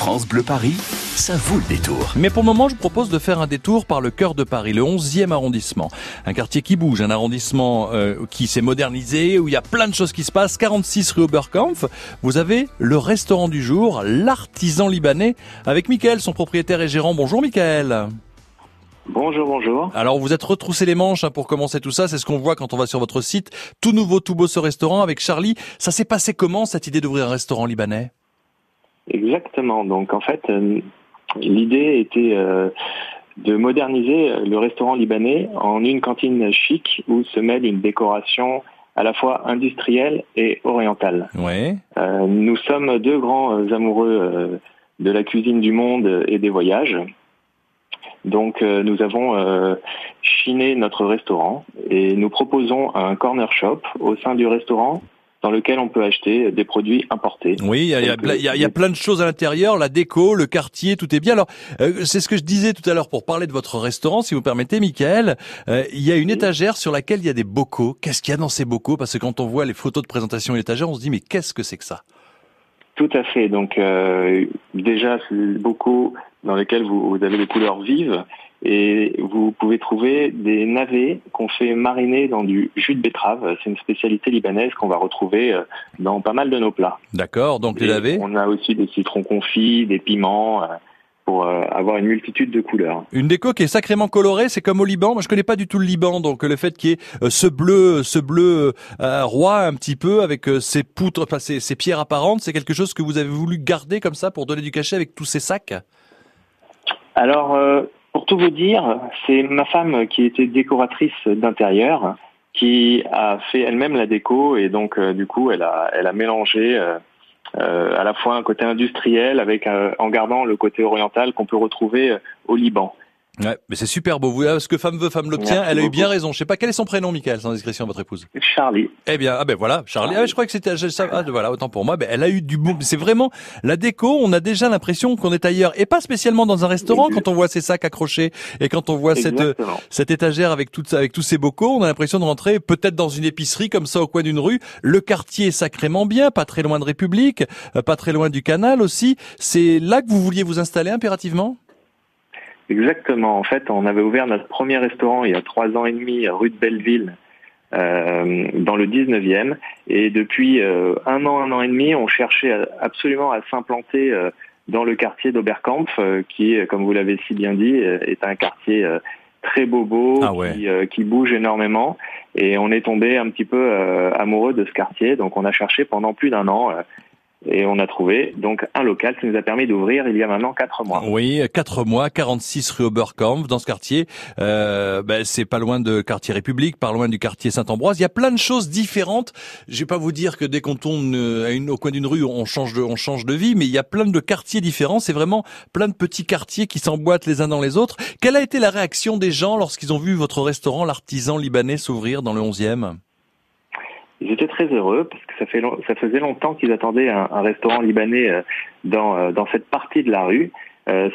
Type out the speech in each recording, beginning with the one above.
France Bleu Paris, ça vaut le détour. Mais pour le moment, je vous propose de faire un détour par le cœur de Paris, le 11e arrondissement. Un quartier qui bouge, un arrondissement euh, qui s'est modernisé, où il y a plein de choses qui se passent. 46 rue Oberkampf. Vous avez le restaurant du jour, l'artisan libanais, avec Michael, son propriétaire et gérant. Bonjour Michael. Bonjour, bonjour. Alors vous êtes retroussé les manches hein, pour commencer tout ça, c'est ce qu'on voit quand on va sur votre site. Tout nouveau, tout beau ce restaurant avec Charlie. Ça s'est passé comment cette idée d'ouvrir un restaurant libanais? Exactement. Donc en fait, euh, l'idée était euh, de moderniser le restaurant libanais en une cantine chic où se mêle une décoration à la fois industrielle et orientale. Ouais. Euh, nous sommes deux grands amoureux de la cuisine du monde et des voyages. Donc nous avons chiné notre restaurant et nous proposons un corner shop au sein du restaurant dans lequel on peut acheter des produits importés. Oui, il y a, y, a, y a, plein de choses à l'intérieur, la déco, le quartier, tout est bien. Alors, euh, c'est ce que je disais tout à l'heure pour parler de votre restaurant, si vous permettez, Michael. Euh, il y a une étagère sur laquelle il y a des bocaux. Qu'est-ce qu'il y a dans ces bocaux? Parce que quand on voit les photos de présentation de l'étagère, on se dit mais qu'est-ce que c'est que ça? Tout à fait. Donc euh, déjà, c'est des bocaux dans lesquels vous, vous avez des couleurs vives et vous pouvez trouver des navets qu'on fait mariner dans du jus de betterave. C'est une spécialité libanaise qu'on va retrouver euh, dans pas mal de nos plats. D'accord, donc les navets On a aussi des citrons confits, des piments, euh, pour euh, avoir une multitude de couleurs. Une déco qui est sacrément colorée, c'est comme au Liban. Moi, je connais pas du tout le Liban, donc le fait qu'il y ait ce bleu, ce bleu roi un petit peu avec ces poutres, enfin ces, ces pierres apparentes, c'est quelque chose que vous avez voulu garder comme ça pour donner du cachet avec tous ces sacs? Alors, pour tout vous dire, c'est ma femme qui était décoratrice d'intérieur qui a fait elle-même la déco et donc euh, du coup elle a elle a mélangé euh, euh, à la fois un côté industriel avec en gardant le côté oriental qu'on peut retrouver au Liban. Ouais, mais c'est super beau. Vous, ce que femme veut, femme l'obtient. Elle a eu bien raison. Je sais pas quel est son prénom, Michael, sans discrétion, votre épouse. Charlie. Eh bien, ah ben voilà, Charlie. Ah, je crois que c'était. Ah, voilà, autant pour moi. Ben, elle a eu du bon. C'est vraiment la déco. On a déjà l'impression qu'on est ailleurs et pas spécialement dans un restaurant quand on voit ces sacs accrochés et quand on voit cette cette étagère avec tout avec tous ces bocaux. On a l'impression de rentrer peut-être dans une épicerie comme ça au coin d'une rue. Le quartier est sacrément bien, pas très loin de République, euh, pas très loin du canal aussi. C'est là que vous vouliez vous installer impérativement? Exactement. En fait, on avait ouvert notre premier restaurant il y a trois ans et demi, rue de Belleville, euh, dans le 19e. Et depuis euh, un an, un an et demi, on cherchait absolument à s'implanter euh, dans le quartier d'Oberkampf, qui, comme vous l'avez si bien dit, est un quartier très bobo, ah qui, qui, bouge énormément. Et on est tombé un petit peu amoureux de ce quartier. Donc on a cherché pendant plus d'un an et on a trouvé donc un local qui nous a permis d'ouvrir il y a maintenant quatre mois. Oui, quatre mois, 46 rue Oberkampf dans ce quartier. Euh, ben, c'est pas loin de quartier République, pas loin du quartier Saint-Ambroise. Il y a plein de choses différentes. Je vais pas vous dire que dès qu'on tourne au coin d'une rue, on change de, on change de vie, mais il y a plein de quartiers différents. C'est vraiment plein de petits quartiers qui s'emboîtent les uns dans les autres. Quelle a été la réaction des gens lorsqu'ils ont vu votre restaurant, l'artisan libanais, s'ouvrir dans le 11e ils étaient très heureux parce que ça, faisait longtemps qu'ils attendaient un, restaurant libanais euh, dans, euh, dans cette partie de la rue. Euh,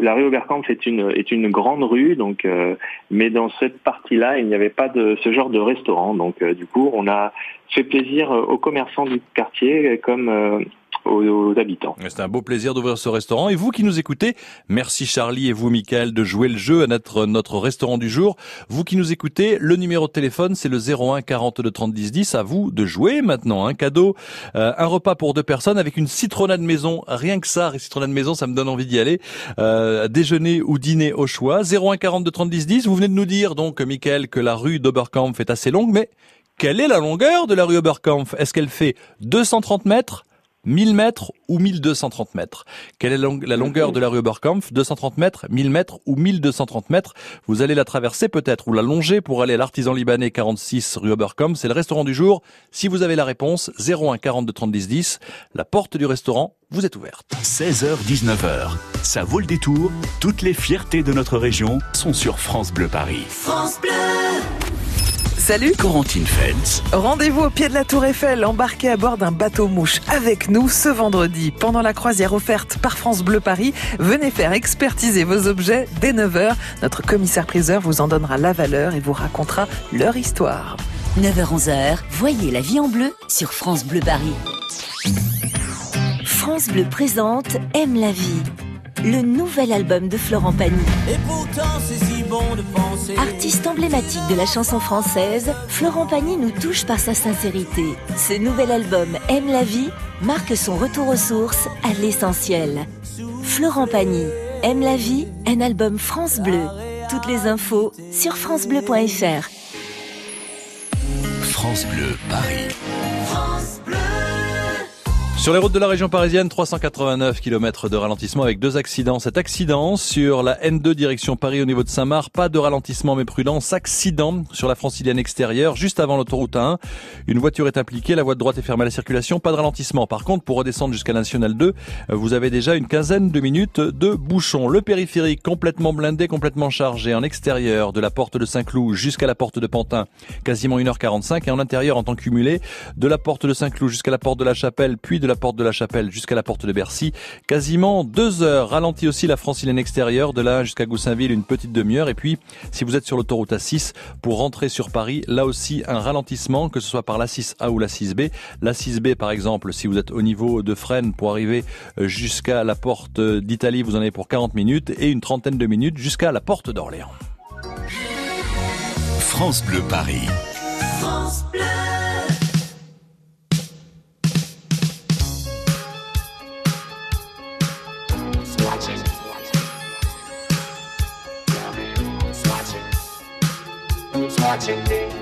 la rue Oberkampf est une, est une grande rue, donc, euh, mais dans cette partie-là, il n'y avait pas de ce genre de restaurant. Donc, du coup, on a fait plaisir aux commerçants du quartier comme aux, habitants. C'est un beau plaisir d'ouvrir ce restaurant. Et vous qui nous écoutez, merci Charlie et vous Michael de jouer le jeu à notre, notre restaurant du jour. Vous qui nous écoutez, le numéro de téléphone c'est le 01 42 30 10 10. À vous de jouer maintenant. Un cadeau, euh, un repas pour deux personnes avec une citronnade maison. Rien que ça, citronnade maison, ça me donne envie d'y aller. Euh, déjeuner ou dîner au choix. 01 42 30 10 10. Vous venez de nous dire donc, Michael, que la rue d'Oberkampf est assez longue, mais quelle est la longueur de la rue Oberkampf? Est-ce qu'elle fait 230 mètres? 1000 mètres ou 1230 mètres Quelle est la longueur de la rue Oberkampf 230 mètres, 1000 mètres ou 1230 mètres? Vous allez la traverser peut-être ou la longer pour aller à l'artisan libanais 46 rue Oberkampf. C'est le restaurant du jour. Si vous avez la réponse, 01 42 30 10 10. La porte du restaurant vous est ouverte. 16h 19h. Ça vaut le détour. Toutes les fiertés de notre région sont sur France Bleu Paris. France Bleu Salut Corentine Feltz. Rendez-vous au pied de la Tour Eiffel, embarqué à bord d'un bateau mouche avec nous ce vendredi. Pendant la croisière offerte par France Bleu Paris, venez faire expertiser vos objets dès 9h. Notre commissaire priseur vous en donnera la valeur et vous racontera leur histoire. 9h-11h, voyez la vie en bleu sur France Bleu Paris. France Bleu présente Aime la vie, le nouvel album de Florent Pagny. Et pourtant, c'est si bon de penser. Artiste emblématique de la chanson française, Florent Pagny nous touche par sa sincérité. Ce nouvel album Aime la vie marque son retour aux sources, à l'essentiel. Florent Pagny, Aime la vie, un album France Bleu. Toutes les infos sur francebleu.fr. France Bleu Paris. Sur les routes de la région parisienne, 389 km de ralentissement avec deux accidents. Cet accident sur la N2 direction Paris au niveau de Saint-Marc, pas de ralentissement mais prudence. Accident sur la francilienne extérieure, juste avant l'autoroute 1. Une voiture est impliquée, la voie de droite est fermée à la circulation, pas de ralentissement. Par contre, pour redescendre jusqu'à la Nationale 2, vous avez déjà une quinzaine de minutes de bouchons. Le périphérique complètement blindé, complètement chargé en extérieur de la porte de Saint-Cloud jusqu'à la porte de Pantin, quasiment 1h45 et en intérieur en temps cumulé de la porte de Saint-Cloud jusqu'à la porte de la Chapelle, puis de la porte de la Chapelle jusqu'à la porte de Bercy. Quasiment deux heures. Ralenti aussi la francilienne extérieure de là jusqu'à Goussainville une petite demi-heure. Et puis, si vous êtes sur l'autoroute A6 pour rentrer sur Paris, là aussi un ralentissement, que ce soit par la 6A ou la 6B. La 6B, par exemple, si vous êtes au niveau de Fresnes pour arriver euh, jusqu'à la porte d'Italie, vous en avez pour 40 minutes et une trentaine de minutes jusqu'à la porte d'Orléans. France Bleu Paris. France Bleu. Watching me.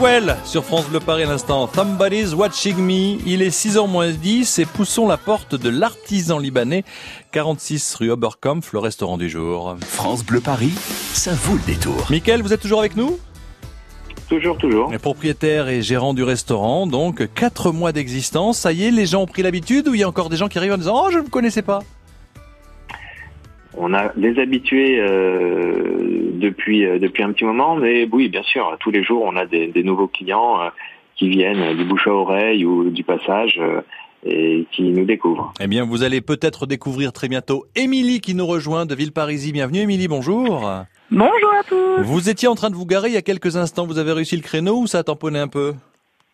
Rockwell sur France Bleu Paris à l'instant. Somebody's watching me. Il est 6h moins 10 et poussons la porte de l'artisan libanais. 46 rue Oberkampf, le restaurant du jour. France Bleu Paris, ça vaut le détour. Mickaël, vous êtes toujours avec nous? Toujours, toujours. Le propriétaire et gérant du restaurant, donc 4 mois d'existence. Ça y est, les gens ont pris l'habitude ou il y a encore des gens qui arrivent en disant Oh, je ne me connaissais pas? On a des habitués euh, depuis euh, depuis un petit moment, mais oui, bien sûr, tous les jours, on a des, des nouveaux clients euh, qui viennent du bouche à oreille ou du passage euh, et qui nous découvrent. Eh bien, vous allez peut-être découvrir très bientôt Émilie qui nous rejoint de Villeparisis. Bienvenue Émilie, bonjour. Bonjour à tous. Vous étiez en train de vous garer il y a quelques instants. Vous avez réussi le créneau ou ça a tamponné un peu?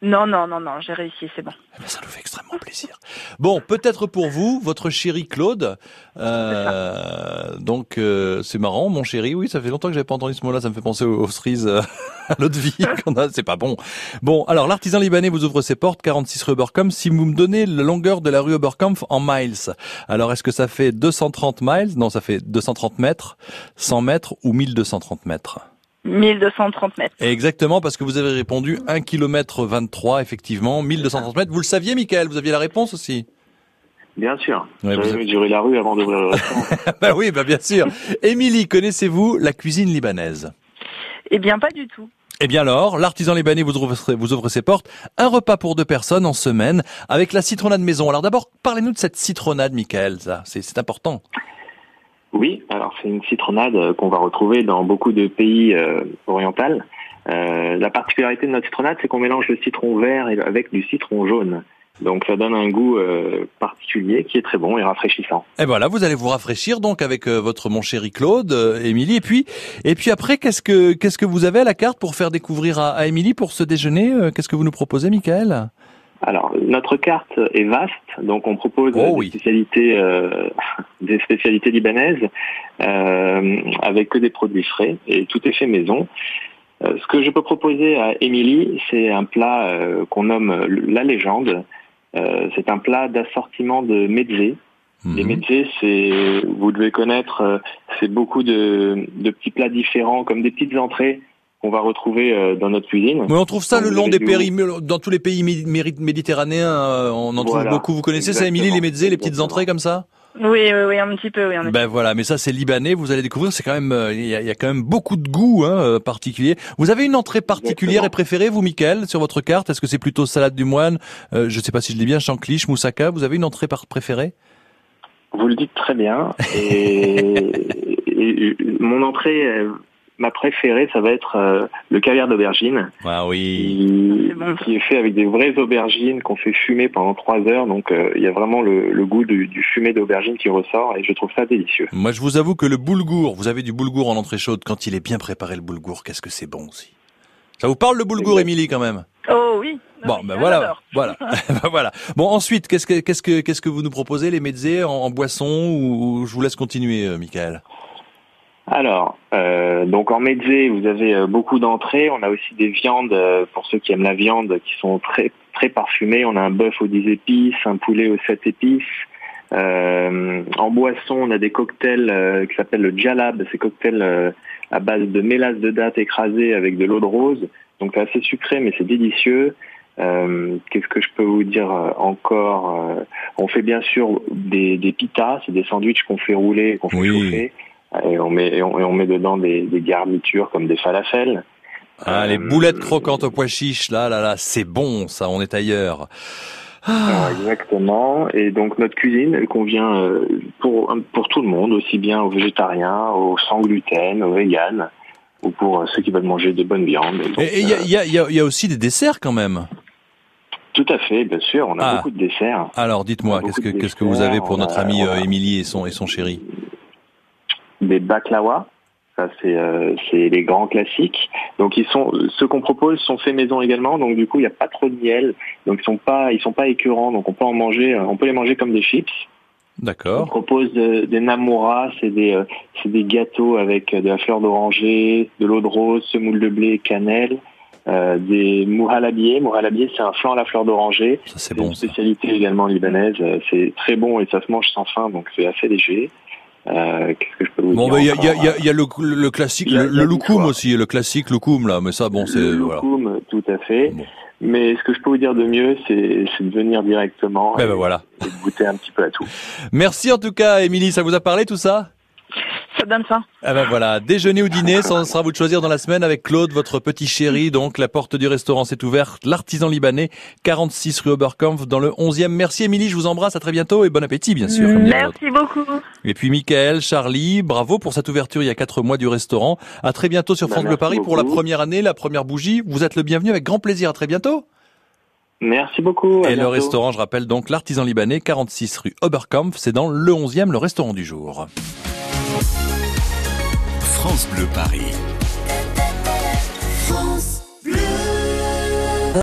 Non, non, non, non, j'ai réussi, c'est bon. Eh ben, ça nous fait extrêmement plaisir. Bon, peut-être pour vous, votre chéri Claude. Euh, donc, euh, c'est marrant, mon chéri. Oui, ça fait longtemps que j'avais pas entendu ce mot-là. Ça me fait penser aux, aux cerises euh, à l'autre vie qu'on a. C'est pas bon. Bon, alors l'artisan libanais vous ouvre ses portes, 46 rue Oberkampf. Si vous me donnez la longueur de la rue Oberkampf en miles, alors est-ce que ça fait 230 miles? Non, ça fait 230 mètres, 100 mètres ou 1230 mètres? 1230 mètres. Exactement, parce que vous avez répondu 1 km 23, effectivement, 1230 mètres. Vous le saviez, Michael Vous aviez la réponse aussi Bien sûr. Ouais, vous J'avais avez- mesuré la rue avant d'ouvrir le restaurant. Bah oui, bah bien sûr. Émilie, connaissez-vous la cuisine libanaise? Eh bien, pas du tout. Eh bien alors, l'artisan libanais vous ouvre, vous ouvre ses portes. Un repas pour deux personnes en semaine avec la citronnade maison. Alors d'abord, parlez-nous de cette citronnade, Michael. Ça, c'est important. Oui, alors c'est une citronnade euh, qu'on va retrouver dans beaucoup de pays euh, orientaux. Euh, la particularité de notre citronnade, c'est qu'on mélange le citron vert avec du citron jaune. Donc ça donne un goût euh, particulier qui est très bon et rafraîchissant. Et voilà, vous allez vous rafraîchir donc avec votre mon chéri Claude, Émilie. Et puis, et puis après, qu'est-ce que qu'est-ce que vous avez à la carte pour faire découvrir à, Émilie pour ce déjeuner Qu'est-ce que vous nous proposez, Michael? Alors notre carte est vaste, donc on propose Oh oui. des spécialités euh, des spécialités libanaises euh, avec que des produits frais et tout est fait maison. Euh, ce que je peux proposer à Émilie, c'est un plat euh, qu'on nomme la légende. Euh, c'est un plat d'assortiment de mezzés. Les Mhm. mezzés, c'est, vous devez connaître, euh, c'est beaucoup de, de petits plats différents, comme des petites entrées qu'on va retrouver euh, dans notre cuisine. Mais on trouve ça le long des du- péri, dans tous les pays méditerranéens. euh, on en trouve Voilà. beaucoup. Vous connaissez ça, Émilie, les mezzés, les petites entrées comme ça? Oui, oui, oui, un petit peu, oui. en effet. Ben voilà, mais ça c'est libanais. Vous allez découvrir, c'est quand même, euh, il y, a, il y a quand même beaucoup de goût hein, euh, particulier. Vous avez une entrée particulière Exactement. et préférée, vous, Michael, sur votre carte? Est-ce que c'est plutôt salade du moine euh, Je sais pas si je dis bien, chancliche, moussaka. Vous avez une entrée par préférée? Vous le dites très bien. Et, et mon entrée, euh, ma préférée, ça va être euh, le caviar d'aubergine, Ah oui. qui, bon. qui est fait avec des vraies aubergines qu'on fait fumer pendant trois heures. Donc euh, il y a vraiment le, le goût du, du fumé d'aubergine qui ressort et je trouve ça délicieux. Moi, je vous avoue que le boulgour, vous avez du boulgour en entrée chaude quand il est bien préparé. Le boulgour, qu'est-ce que c'est bon aussi. Ça vous parle le boulgour. Émilie, quand même? Oh oui. Ah Bon, ben voilà, voilà, Ben voilà. Bon, ensuite, qu'est-ce que qu'est-ce que qu'est-ce que vous nous proposez, les mezzés en, en boisson ou ou je vous laisse continuer, euh, Michael? Alors, euh, donc en mezzé, vous avez euh, beaucoup d'entrées. On a aussi des viandes euh, pour ceux qui aiment la viande, qui sont très très parfumées. On a un bœuf aux 10 épices, un poulet aux 7 épices. Euh, en boisson, on a des cocktails euh, qui s'appellent le jalab. C'est cocktails euh, à base de mélasse de date écrasée avec de l'eau de rose. Donc c'est assez sucré, mais c'est délicieux. Euh, Qu'est-ce que je peux vous dire encore On fait bien sûr des, des pitas, c'est des sandwichs qu'on fait rouler, qu'on fait Oui. chauffer. Et on met, et on, et on met dedans des, des garnitures comme des falafels. Ah, les Euh, boulettes croquantes au pois chiche, là, là, là, c'est bon, ça, on est ailleurs. Ah, exactement. Et donc notre cuisine, elle convient euh, pour pour tout le monde, aussi bien aux végétariens, aux sans gluten, aux véganes, ou pour euh, ceux qui veulent manger de bonnes viandes. Et il y a, euh, y, a, y, a, y a aussi des desserts quand même. tout à fait, bien sûr. On a Ah. beaucoup de desserts. Alors, dites-moi, qu'est-ce que qu'est-ce que vous avez pour notre on a- amie on a- euh, Émilie et son et son chéri? Des baklawa. Ça c'est euh, les grands classiques. Donc ils sont ceux qu'on propose sont faits maison également. Donc du coup il n'y a pas trop de miel. Donc ils sont pas ils sont pas écœurants. Donc on peut en manger. euh, On peut les manger comme des chips. On D'accord. propose de- des namoura, c'est des, euh, c'est des gâteaux avec euh, de la fleur d'oranger, de l'eau de rose, semoule de blé, cannelle, euh, des mouralabiés. Mouralabiés, c'est un flan à la fleur d'oranger. C'est bon. une ça. spécialité également libanaise. Euh, C'est très bon et ça se mange sans faim, donc c'est assez léger. Euh, Qu'est-ce que je peux vous Bon, dire ben, il y a, y, a, y, a, y a le, le classique, le, le loukoum aussi, le classique loukoum, là, mais ça, bon, c'est, Le loukoum, tout tout à fait. Bon. Mais ce que je peux vous dire de mieux, c'est c'est de venir directement Ben et, ben voilà. et de goûter un petit peu à tout. Merci en tout cas, Émilie. Ça vous a parlé tout ça? Ça donne faim. Ah ben voilà, déjeuner ou dîner, ça sera à vous de choisir dans la semaine avec Claude, votre petit chéri. Donc la porte du restaurant s'est ouverte, l'artisan libanais, 46 rue Oberkampf dans le 11e. Merci Émilie, je vous embrasse, à très bientôt et bon appétit bien sûr. Merci beaucoup. Et puis Michael, Charlie, bravo pour cette ouverture il y a quatre mois du restaurant. À très bientôt sur Ben, France Bleu merci Paris pour la beaucoup. première année, la première bougie. Vous êtes le bienvenu avec grand plaisir. À très bientôt. Merci beaucoup. à Et le restaurant, je rappelle donc l'artisan libanais, 46 rue Oberkampf, c'est dans le 11e, le restaurant du jour. France Bleu Paris.